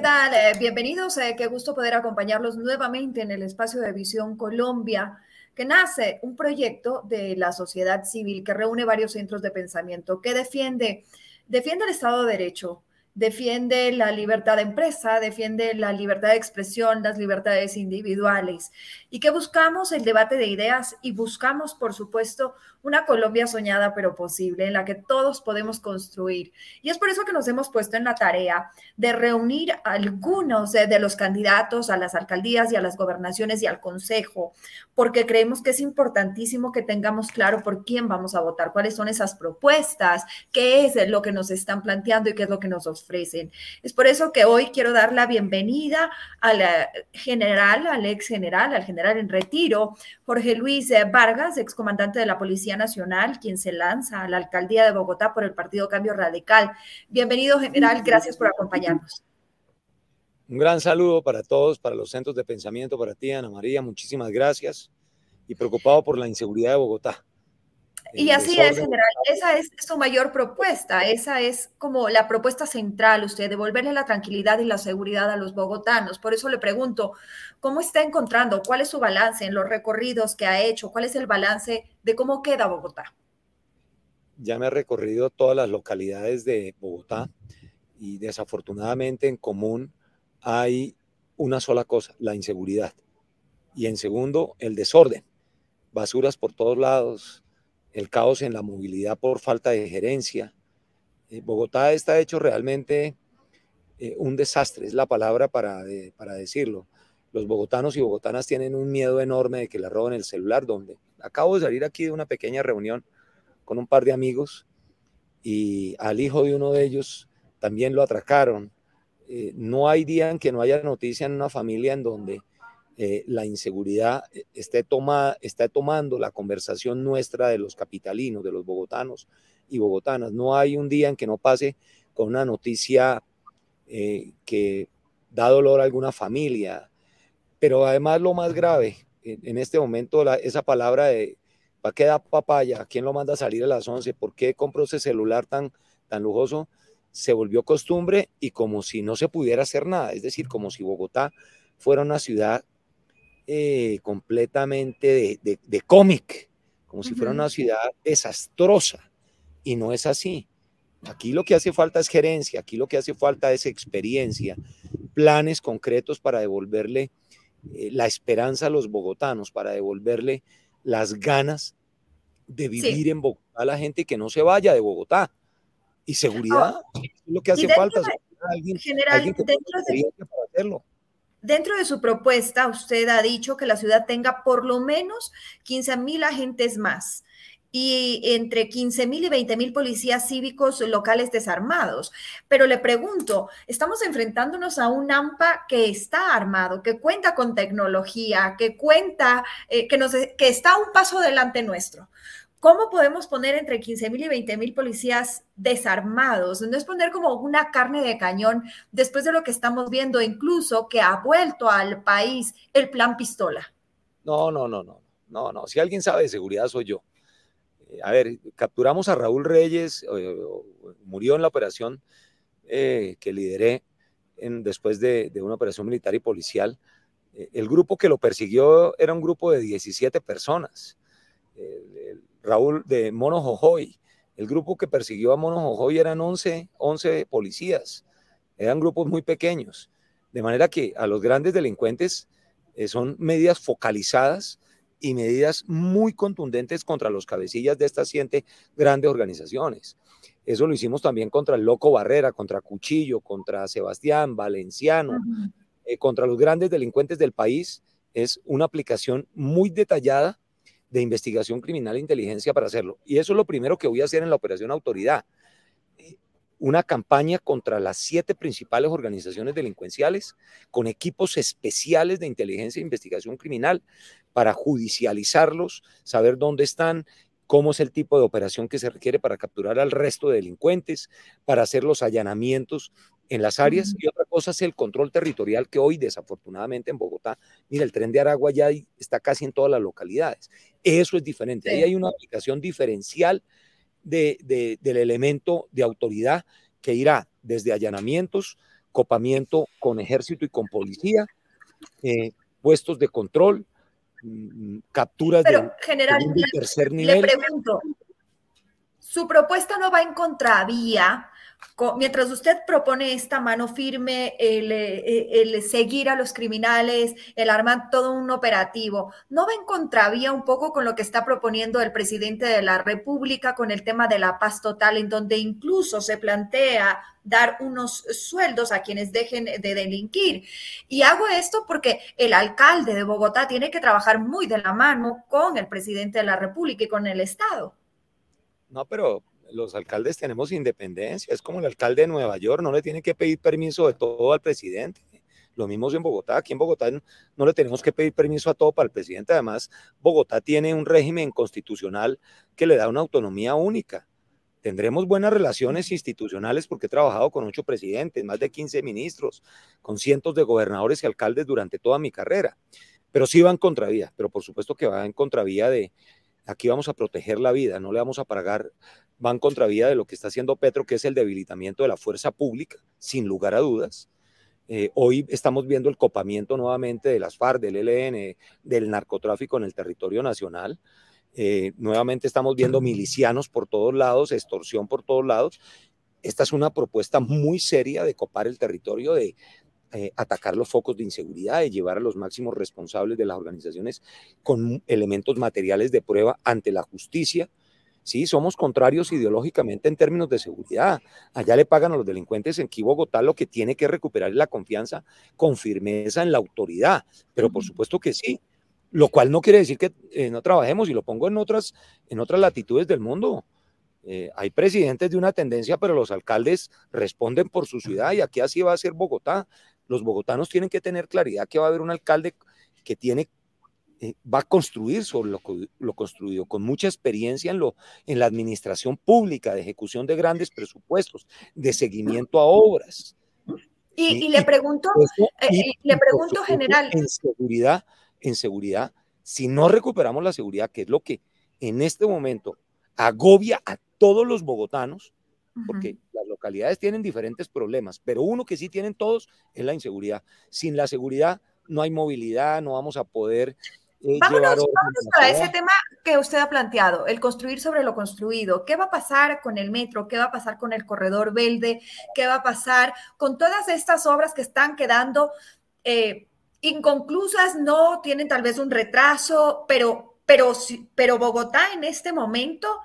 ¿Qué tal? Eh, bienvenidos. Eh, qué gusto poder acompañarlos nuevamente en el espacio de Visión Colombia, que nace un proyecto de la sociedad civil que reúne varios centros de pensamiento que defiende, defiende el Estado de Derecho, defiende la libertad de empresa, defiende la libertad de expresión, las libertades individuales y que buscamos el debate de ideas y buscamos, por supuesto, una Colombia soñada pero posible en la que todos podemos construir. Y es por eso que nos hemos puesto en la tarea de reunir algunos de, los candidatos a las alcaldías y a las gobernaciones y al consejo, porque creemos que es importantísimo que tengamos claro por quién vamos a votar, cuáles son esas propuestas, qué es lo que nos están planteando y qué es lo que nos ofrecen. Es por eso que hoy quiero dar la bienvenida al general, al ex general, al general en retiro, Jorge Luis Vargas, excomandante de la Policía Nacional, quien se lanza a la alcaldía de Bogotá por el Partido Cambio Radical. Bienvenido, general. Gracias por acompañarnos. Un gran saludo para todos, para los centros de pensamiento, para ti, Ana María. Muchísimas gracias. Y preocupado por la inseguridad de Bogotá. Y así es, general. Esa es su mayor propuesta. Esa es como la propuesta central, usted, devolverle la tranquilidad y la seguridad a los bogotanos. Por eso le pregunto, ¿cómo está encontrando? ¿Cuál es su balance en los recorridos que ha hecho? ¿Cuál es el balance de cómo queda Bogotá? Ya me he recorrido todas las localidades de Bogotá y desafortunadamente en común hay una sola cosa, la inseguridad. Y en segundo, el desorden. Basuras por todos lados, el caos en la movilidad por falta de gerencia. Eh, Bogotá está hecho realmente eh, un desastre, es la palabra para, para decirlo. Los bogotanos y bogotanas tienen un miedo enorme de que le roben el celular, donde acabo de salir aquí de una pequeña reunión con un par de amigos y al hijo de uno de ellos también lo atracaron. Eh, no hay día en que no haya noticia en una familia en donde eh, la inseguridad eh, esté, tomada, está tomando la conversación nuestra de los capitalinos, de los bogotanos y bogotanas. No hay un día en que no pase con una noticia eh, que da dolor a alguna familia. Pero además lo más grave, en, este momento esa palabra de ¿para qué da papaya? ¿Quién lo manda a salir a las 11? ¿Por qué compró ese celular tan, tan lujoso? Se volvió costumbre y como si no se pudiera hacer nada. Es decir, como si Bogotá fuera una ciudad eh, completamente de, cómic, como si fuera una ciudad desastrosa. Y no es así. Aquí lo que hace falta es gerencia, aquí lo que hace falta es experiencia, planes concretos para devolverle eh, la esperanza a los bogotanos, para devolverle las ganas de vivir en Bogotá a la gente que no se vaya de Bogotá. Y seguridad, lo que hace falta. alguien, alguien que para hacerlo. Dentro de su propuesta, usted ha dicho que la ciudad tenga por lo menos 15 mil agentes más y entre 15 mil y 20 mil policías cívicos locales desarmados. Pero le pregunto, estamos enfrentándonos a un AMPA que está armado, que cuenta con tecnología, que cuenta, eh, que, nos, que está un paso delante nuestro. ¿Cómo podemos poner entre 15 mil y 20 mil policías desarmados? No es poner como una carne de cañón después de lo que estamos viendo, incluso que ha vuelto al país el plan pistola. No, no, no, no, no, no. Si alguien sabe de seguridad soy yo. Eh, a ver, capturamos a Raúl Reyes, murió en la operación eh, que lideré después de, una operación militar y policial. Eh, el grupo que lo persiguió era un grupo de 17 personas. Raúl de Mono Jojoy. El grupo que persiguió a Mono Jojoy eran 11, 11 policías. Eran grupos muy pequeños. De manera que a los grandes delincuentes eh, son medidas focalizadas y medidas muy contundentes contra los cabecillas de estas siete grandes organizaciones. Eso lo hicimos también contra el Loco Barrera, contra Cuchillo, contra Sebastián, Valenciano, eh, contra los grandes delincuentes del país. Es una aplicación muy detallada de investigación criminal e inteligencia para hacerlo. Y eso es lo primero que voy a hacer en la operación autoridad. Una campaña contra las siete principales organizaciones delincuenciales con equipos especiales de inteligencia e investigación criminal para judicializarlos, saber dónde están, cómo es el tipo de operación que se requiere para capturar al resto de delincuentes, para hacer los allanamientos en las áreas. Y otra cosa es el control territorial que hoy, desafortunadamente, en Bogotá, mira, el tren de Aragua ya está casi en todas las localidades. Eso es diferente. Ahí hay una aplicación diferencial del elemento de autoridad que irá desde allanamientos, copamiento con ejército y con policía, eh, puestos de control, mm, capturas de general, tercer nivel. Le pregunto, ¿su propuesta no va en contravía mientras usted propone esta mano firme, eh, el, seguir a los criminales, el armar todo un operativo, ¿no va en contravía un poco con lo que está proponiendo el presidente de la República con el tema de la paz total, en donde incluso se plantea dar unos sueldos a quienes dejen de delinquir? Y hago esto porque el alcalde de Bogotá tiene que trabajar muy de la mano con el presidente de la República y con el Estado. No, pero los alcaldes tenemos independencia, es como el alcalde de Nueva York, no le tiene que pedir permiso de todo al presidente. Lo mismo en Bogotá, aquí en Bogotá no, le tenemos que pedir permiso a todo para el presidente. Además, Bogotá tiene un régimen constitucional que le da una autonomía única. Tendremos buenas relaciones institucionales porque he trabajado con ocho presidentes, más de 15 ministros, con cientos de gobernadores y alcaldes durante toda mi carrera. Pero sí va en contravía, pero por supuesto que va en contravía de, aquí vamos a proteger la vida, no le vamos a pagar van contravía de lo que está haciendo Petro, que es el debilitamiento de la fuerza pública, sin lugar a dudas. Eh, hoy estamos viendo el copamiento nuevamente de las FARC, del ELN, del narcotráfico en el territorio nacional. Eh, nuevamente estamos viendo milicianos por todos lados, extorsión por todos lados. Esta es una propuesta muy seria de copar el territorio, de eh, atacar los focos de inseguridad, de llevar a los máximos responsables de las organizaciones con elementos materiales de prueba ante la justicia Sí, somos contrarios ideológicamente en términos de seguridad. Allá le pagan a los delincuentes en aquí Bogotá lo que tiene que recuperar es la confianza con firmeza en la autoridad. Pero por supuesto que sí. Lo cual no quiere decir que eh, no trabajemos y lo pongo en otras, en otras latitudes del mundo. Eh, hay presidentes de una tendencia, pero los alcaldes responden por su ciudad y aquí así va a ser Bogotá. Los bogotanos tienen que tener claridad que va a haber un alcalde que tiene eh, va a construir sobre lo, construido, con mucha experiencia en, lo, en la administración pública, de ejecución de grandes presupuestos, de seguimiento a obras. Y, le pregunto, eh, le pregunto general. En seguridad, en seguridad, si no recuperamos la seguridad, que es lo que en este momento agobia a todos los bogotanos, porque las localidades tienen diferentes problemas, pero uno que sí tienen todos es la inseguridad. Sin la seguridad no hay movilidad, no vamos a poder vámonos, para ese tema que usted ha planteado, el construir sobre lo construido. ¿Qué va a pasar con el metro? ¿Qué va a pasar con el corredor verde? ¿Qué va a pasar con todas estas obras que están quedando eh, inconclusas? No tienen tal vez un retraso, pero, pero, pero Bogotá en este momento,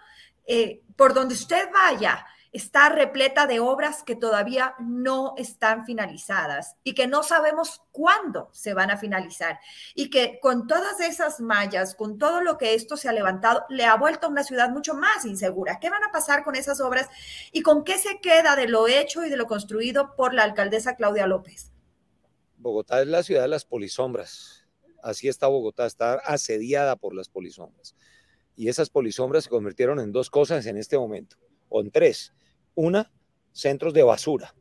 eh, por donde usted vaya, está repleta de obras que todavía no están finalizadas y que no sabemos cuándo se van a finalizar. Y que con todas esas mallas, con todo lo que esto se ha levantado, le ha vuelto a una ciudad mucho más insegura. ¿Qué van a pasar con esas obras y con qué se queda de lo hecho y de lo construido por la alcaldesa Claudia López? Bogotá es la ciudad de las polisombras. Así está Bogotá, está asediada por las polisombras. Y esas polisombras se convirtieron en dos cosas en este momento, o en tres una, centros de basura.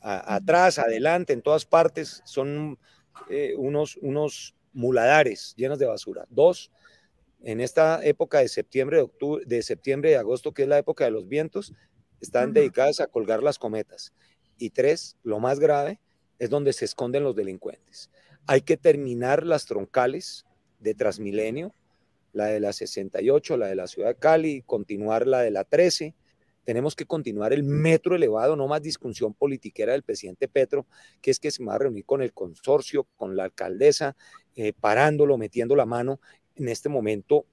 atrás, adelante, en todas partes son eh, unos, unos muladares llenos de basura. Dos, en esta época de septiembre, de octubre, de septiembre y agosto, que es la época de los vientos, están dedicadas a colgar las cometas. Y tres, lo más grave, es donde se esconden los delincuentes. Hay que terminar las troncales de Transmilenio, la de la 68, la de la ciudad de Cali, continuar la de la 13, tenemos que continuar el metro elevado, no más discusión politiquera del presidente Petro, que es que se va a reunir con el consorcio, con la alcaldesa, eh, parándolo, metiendo la mano en este momento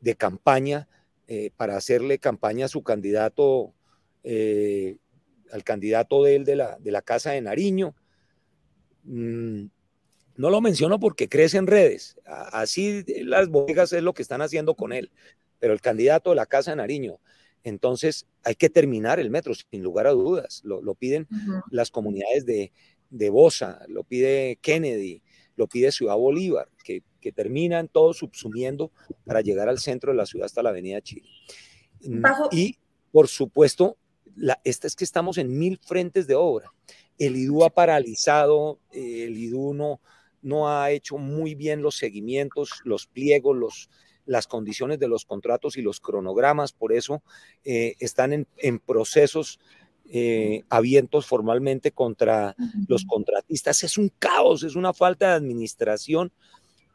de campaña eh, para hacerle campaña a su candidato, eh, al candidato de él de la, de la Casa de Nariño. Mm, no lo menciono porque crece en redes. Así las bodegas es lo que están haciendo con él. Pero el candidato de la Casa de Nariño. Entonces hay que terminar el metro, sin lugar a dudas. Lo, piden las comunidades de, de Bosa, lo pide Kennedy, lo pide Ciudad Bolívar, que, terminan todos subsumiendo para llegar al centro de la ciudad hasta la Avenida Chile. Mm, y, por supuesto, la, esta es que estamos en mil frentes de obra. El IDU ha paralizado, el IDU no, no ha hecho muy bien los seguimientos, los pliegos, los, las condiciones de los contratos y los cronogramas, por eso eh, están en, en procesos eh, avientos formalmente contra los contratistas. Es un caos, es una falta de administración.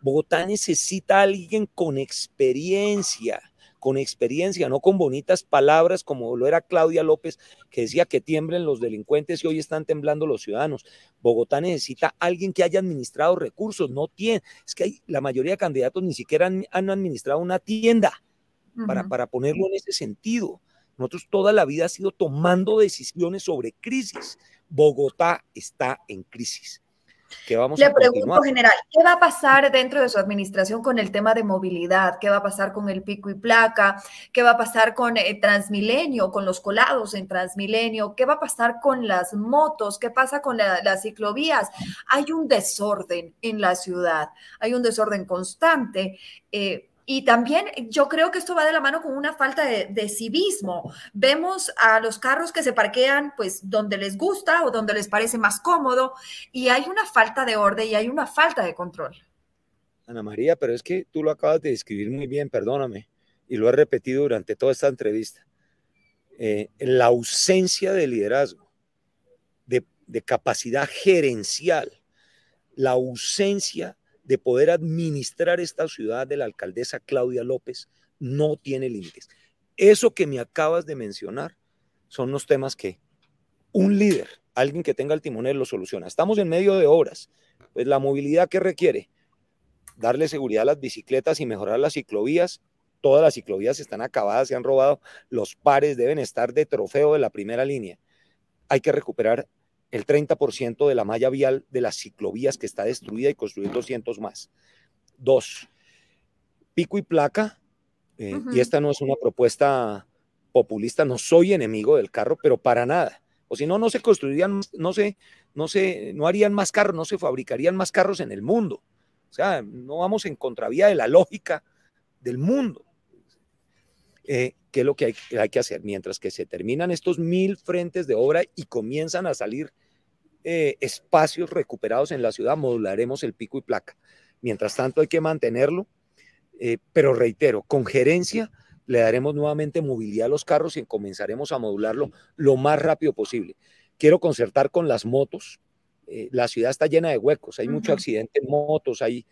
Bogotá necesita a alguien con experiencia, con experiencia, no con bonitas palabras como lo era Claudia López, que decía que tiemblen los delincuentes y hoy están temblando los ciudadanos. Bogotá necesita alguien que haya administrado recursos, no tiene, es que hay, la mayoría de candidatos ni siquiera han, administrado una tienda para, para ponerlo en ese sentido. Nosotros toda la vida ha sido tomando decisiones sobre crisis. Bogotá está en crisis. ¿Qué vamos Le pregunto, general, ¿qué va a pasar dentro de su administración con el tema de movilidad? ¿Qué va a pasar con el pico y placa? ¿Qué va a pasar con eh, Transmilenio, con los colados en Transmilenio? ¿Qué va a pasar con las motos? ¿Qué pasa con las ciclovías? Hay un desorden en la ciudad, hay un desorden constante. Eh, y también yo creo que esto va de la mano con una falta de, civismo. Vemos a los carros que se parquean pues donde les gusta o donde les parece más cómodo y hay una falta de orden y hay una falta de control. Ana María, pero es que tú lo acabas de describir muy bien, perdóname, y lo he repetido durante toda esta entrevista. Eh, la ausencia de liderazgo, de, de capacidad gerencial, la ausencia de poder administrar esta ciudad de la alcaldesa Claudia López no tiene límites. Eso que me acabas de mencionar son los temas que un líder, alguien que tenga el timonel, lo soluciona. Estamos en medio de obras. Pues la movilidad que requiere darle seguridad a las bicicletas y mejorar las ciclovías. Todas las ciclovías están acabadas, se han robado. Los pares deben estar de trofeo de la primera línea. Hay que recuperar el 30% de la malla vial de las ciclovías que está destruida y construir 200 más. Dos, pico y placa, eh, y esta no es una propuesta populista, no soy enemigo del carro, pero para nada. O si no, no se construirían, no se, no se, no harían más carros, no se fabricarían más carros en el mundo. O sea, no vamos en contravía de la lógica del mundo. Eh, ¿Qué es lo que hay, hay, que hacer? Mientras que se terminan estos mil frentes de obra y comienzan a salir eh, espacios recuperados en la ciudad, modularemos el pico y placa. Mientras tanto, hay que mantenerlo, eh, pero reitero, con gerencia le daremos nuevamente movilidad a los carros y comenzaremos a modularlo lo más rápido posible. Quiero concertar con las motos. Eh, la ciudad está llena de huecos, hay mucho accidente en motos, hay,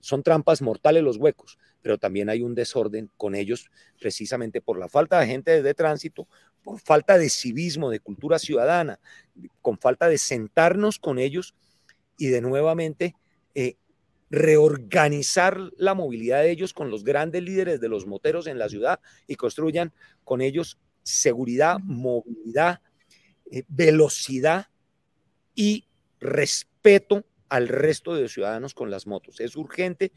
son trampas mortales los huecos, pero también hay un desorden con ellos precisamente por la falta de gente de tránsito, por falta de civismo, de cultura ciudadana, con falta de sentarnos con ellos y de nuevamente eh, reorganizar la movilidad de ellos con los grandes líderes de los moteros en la ciudad y construyan con ellos seguridad, movilidad, eh, velocidad y respeto al resto de ciudadanos con las motos. Es urgente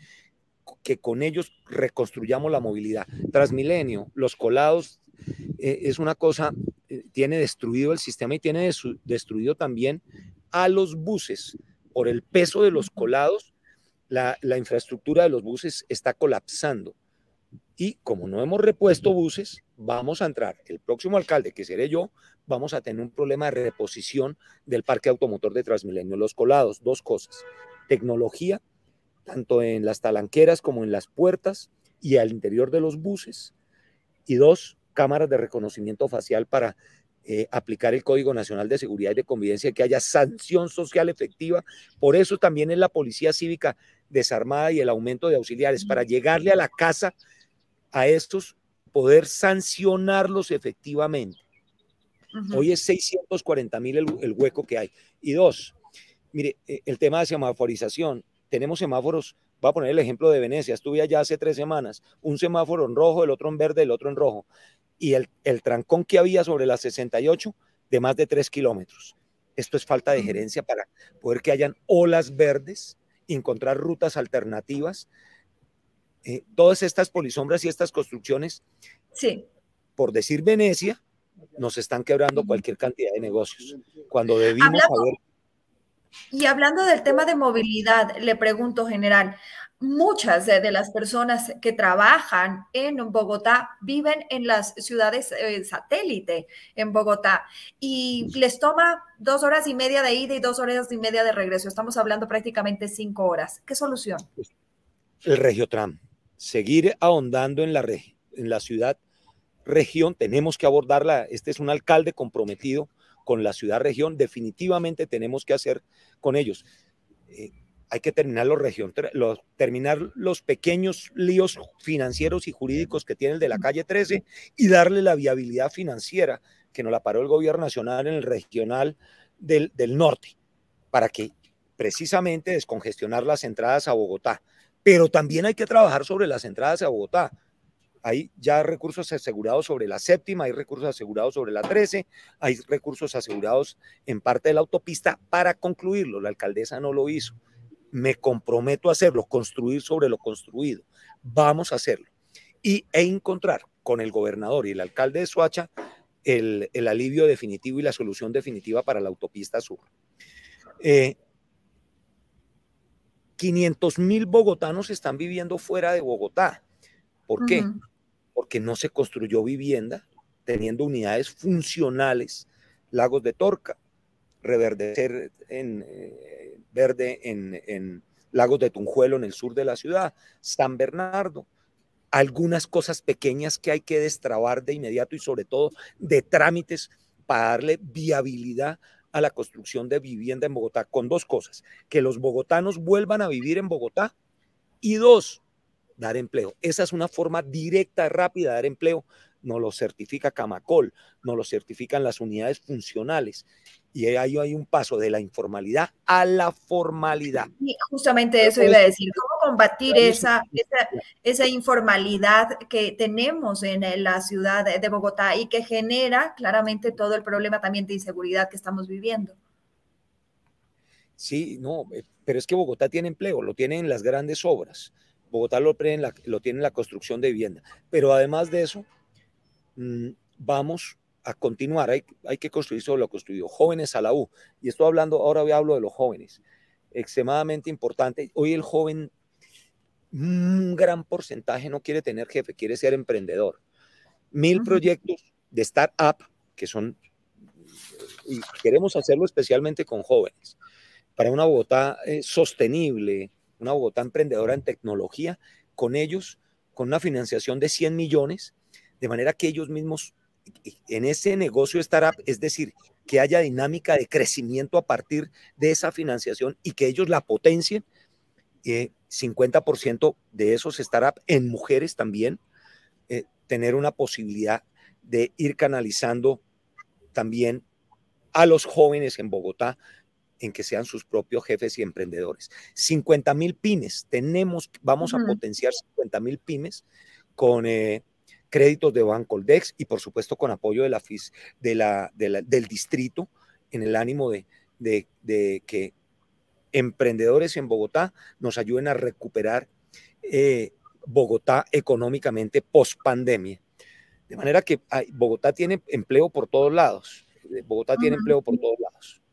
que con ellos reconstruyamos la movilidad. Transmilenio, los colados eh, es una cosa, eh, tiene destruido el sistema y tiene destruido también a los buses. Por el peso de los colados, la, infraestructura de los buses está colapsando. Y como no hemos repuesto buses, vamos a entrar, el próximo alcalde, que seré yo, vamos a tener un problema de reposición del parque automotor de Transmilenio. Los colados, dos cosas. Tecnología, tanto en las talanqueras como en las puertas y al interior de los buses. Y dos, cámaras de reconocimiento facial para eh, aplicar el Código Nacional de Seguridad y de Convivencia, que haya sanción social efectiva. Por eso también es la Policía Cívica desarmada y el aumento de auxiliares, para llegarle a la casa a estos, poder sancionarlos efectivamente. Hoy es 640 mil el, hueco que hay. Y dos, mire, eh, el tema de semaforización. Tenemos semáforos voy a poner el ejemplo de Venecia, estuve allá hace tres semanas, un semáforo en rojo, el otro en verde, el otro en rojo, y el, el trancón que había sobre la 68 de más de tres kilómetros. Esto es falta de gerencia para poder que hayan olas verdes, encontrar rutas alternativas. Eh, todas estas polisombras y estas construcciones, sí. por decir Venecia, nos están quebrando cualquier cantidad de negocios. Cuando debimos haber... Y hablando del tema de movilidad, le pregunto, general, muchas de, las personas que trabajan en Bogotá viven en las ciudades eh, satélite en Bogotá y les toma dos horas y media de ida y dos horas y media de regreso. Estamos hablando prácticamente cinco horas. ¿Qué solución? El Regiotram. Seguir ahondando en la, en la ciudad región. Tenemos que abordarla. Este es un alcalde comprometido con la ciudad región. Definitivamente tenemos que hacer con ellos. Eh, hay que terminar los, terminar los pequeños líos financieros y jurídicos que tiene el de la calle 13 y darle la viabilidad financiera que nos la paró el gobierno nacional en el regional del, del norte, para que precisamente descongestionar las entradas a Bogotá. Pero también hay que trabajar sobre las entradas a Bogotá. Hay ya recursos asegurados sobre la séptima, hay recursos asegurados sobre la 13, hay recursos asegurados en parte de la autopista para concluirlo. La alcaldesa no lo hizo me comprometo a hacerlo, construir sobre lo construido. Vamos a hacerlo. Y, e encontrar con el gobernador y el alcalde de Soacha el, alivio definitivo y la solución definitiva para la autopista sur. 500 eh, mil bogotanos están viviendo fuera de Bogotá. ¿Por qué? Porque no se construyó vivienda teniendo unidades funcionales, lagos de Torca, reverdecer en, eh, verde en, Lagos de Tunjuelo, en el sur de la ciudad, San Bernardo, algunas cosas pequeñas que hay que destrabar de inmediato y sobre todo de trámites para darle viabilidad a la construcción de vivienda en Bogotá, con dos cosas, que los bogotanos vuelvan a vivir en Bogotá y dos, dar empleo. Esa es una forma directa, rápida de dar empleo. No lo certifica Camacol, no lo certifican las unidades funcionales y ahí hay un paso de la informalidad a la formalidad. Y justamente eso iba a decir, ¿cómo combatir esa, esa, informalidad que tenemos en la ciudad de Bogotá y que genera claramente todo el problema también de inseguridad que estamos viviendo? Sí, no, eh, pero es que Bogotá tiene empleo, lo tiene en las grandes obras. Bogotá lo, lo tiene en la construcción de vivienda. Pero además de eso, mm, vamos a continuar, hay, hay que construir sobre lo construido. Jóvenes a la U, y estoy hablando, ahora hablo de los jóvenes, extremadamente importante. Hoy el joven, un gran porcentaje no quiere tener jefe, quiere ser emprendedor. Mil proyectos de startup que son, y queremos hacerlo especialmente con jóvenes, para una Bogotá eh, sostenible, una Bogotá emprendedora en tecnología, con ellos, con una financiación de 100 millones, de manera que ellos mismos en ese negocio startup, es decir, que haya dinámica de crecimiento a partir de esa financiación y que ellos la potencien. 50% eh, de esos startups en mujeres también, eh, tener una posibilidad de ir canalizando también a los jóvenes en Bogotá en que sean sus propios jefes y emprendedores. 50 mil pymes, tenemos, vamos a potenciar 50 mil pymes con eh, créditos de Bancoldex y por supuesto con apoyo de la, de la, del distrito en el ánimo de, de, que emprendedores en Bogotá nos ayuden a recuperar eh, Bogotá económicamente post pandemia. De manera que Bogotá tiene empleo por todos lados. Bogotá tiene empleo por todos lados.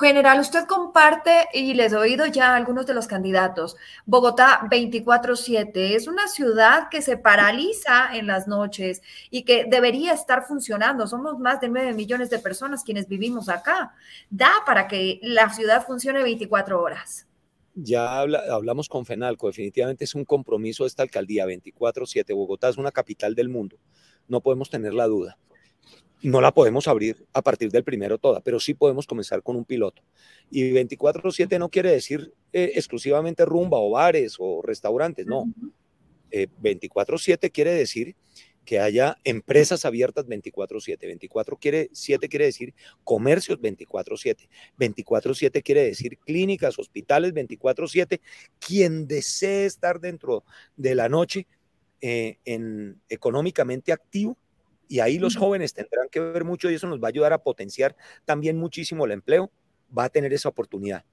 General, usted comparte y les he oído ya algunos de los candidatos. Bogotá 24/7 es una ciudad que se paraliza en las noches y que debería estar funcionando. Somos más de 9 millones de personas quienes vivimos acá. Da para que la ciudad funcione 24 horas. Ya hablamos con FENALCO, definitivamente es un compromiso de esta alcaldía 24/7. Bogotá es una capital del mundo, no podemos tener la duda no la podemos abrir a partir del primero toda, pero sí podemos comenzar con un piloto. Y 24/7 no quiere decir eh, exclusivamente rumba o bares o restaurantes, no. 24/7 eh, quiere decir que haya empresas abiertas 24/7. 24 quiere 7 quiere decir comercios 24/7. 24/7 quiere decir clínicas, hospitales 24/7. Quien desee estar dentro de la noche eh, en económicamente activo y ahí los jóvenes tendrán que ver mucho y eso nos va a ayudar a potenciar también muchísimo el empleo, va a tener esa oportunidad.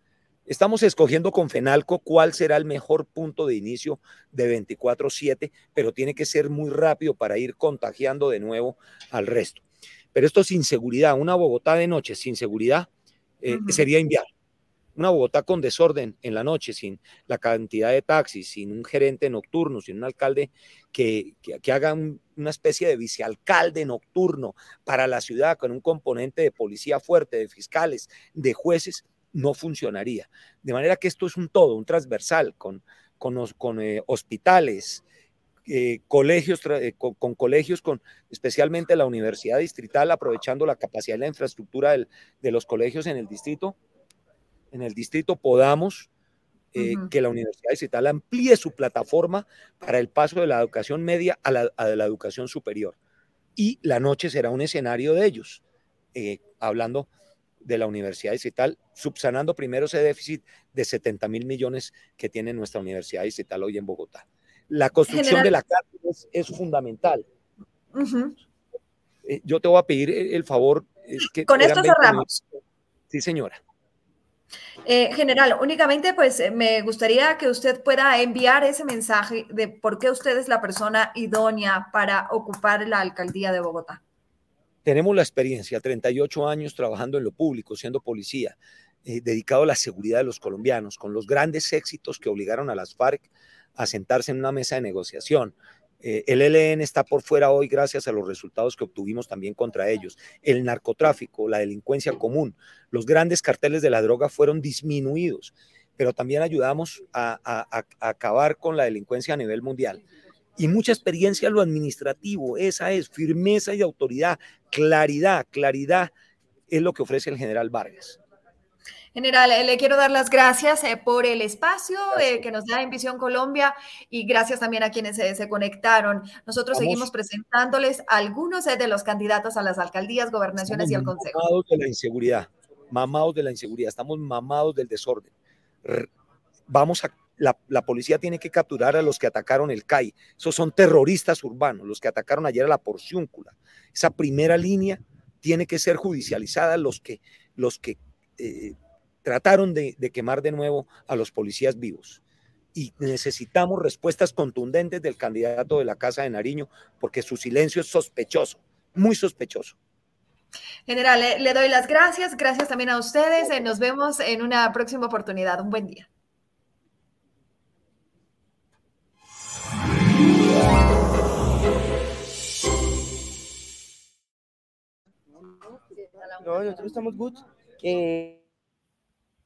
Estamos escogiendo con FENALCO cuál será el mejor punto de inicio de 24/7, pero tiene que ser muy rápido para ir contagiando de nuevo al resto. Pero esto sin seguridad, una Bogotá de noche sin seguridad eh, sería inviable. Una Bogotá con desorden en la noche, sin la cantidad de taxis, sin un gerente nocturno, sin un alcalde que, que, haga una especie de vicealcalde nocturno para la ciudad con un componente de policía fuerte, de fiscales, de jueces, no funcionaría. De manera que esto es un todo, un transversal, con, con, eh, hospitales, eh, colegios, eh, con, colegios, con especialmente la Universidad Distrital, aprovechando la capacidad y la infraestructura de los colegios en el distrito. En el distrito podamos que la Universidad Distrital amplíe su plataforma para el paso de la educación media a la, a la educación superior. Y la noche será un escenario de ellos, hablando de la Universidad Distrital, subsanando primero ese déficit de 70 mil millones que tiene nuestra Universidad Distrital hoy en Bogotá. La construcción de la cárcel es, fundamental. Eh, yo te voy a pedir el favor. que Con esto cerramos. Sí, señora. Eh, general, únicamente pues eh, me gustaría que usted pueda enviar ese mensaje de por qué usted es la persona idónea para ocupar la alcaldía de Bogotá. Tenemos la experiencia, 38 años trabajando en lo público, siendo policía, eh, dedicado a la seguridad de los colombianos, con los grandes éxitos que obligaron a las FARC a sentarse en una mesa de negociación. Eh, el ELN está por fuera hoy gracias a los resultados que obtuvimos también contra ellos. El narcotráfico, la delincuencia común, los grandes carteles de la droga fueron disminuidos, pero también ayudamos a acabar con la delincuencia a nivel mundial y mucha experiencia en lo administrativo. Esa es firmeza y autoridad, claridad, claridad es lo que ofrece el general Vargas. General, eh, le quiero dar las gracias eh, por el espacio eh, que nos da en Visión Colombia y gracias también a quienes se conectaron. Nosotros seguimos presentándoles algunos de los candidatos a las alcaldías, gobernaciones y al Consejo. Mamados de la inseguridad, mamados de la inseguridad, estamos mamados del desorden. Vamos a la, policía tiene que capturar a los que atacaron el CAI. Esos son terroristas urbanos, los que atacaron ayer a la Porciúncula. Esa primera línea tiene que ser judicializada, los que, los que eh, trataron de, quemar de nuevo a los policías vivos. Y necesitamos respuestas contundentes del candidato de la Casa de Nariño, porque su silencio es sospechoso, muy sospechoso. General, le, doy las gracias. Gracias también a ustedes. Eh, nos vemos en una próxima oportunidad. Un buen día. No, nosotros estamos good. Eh,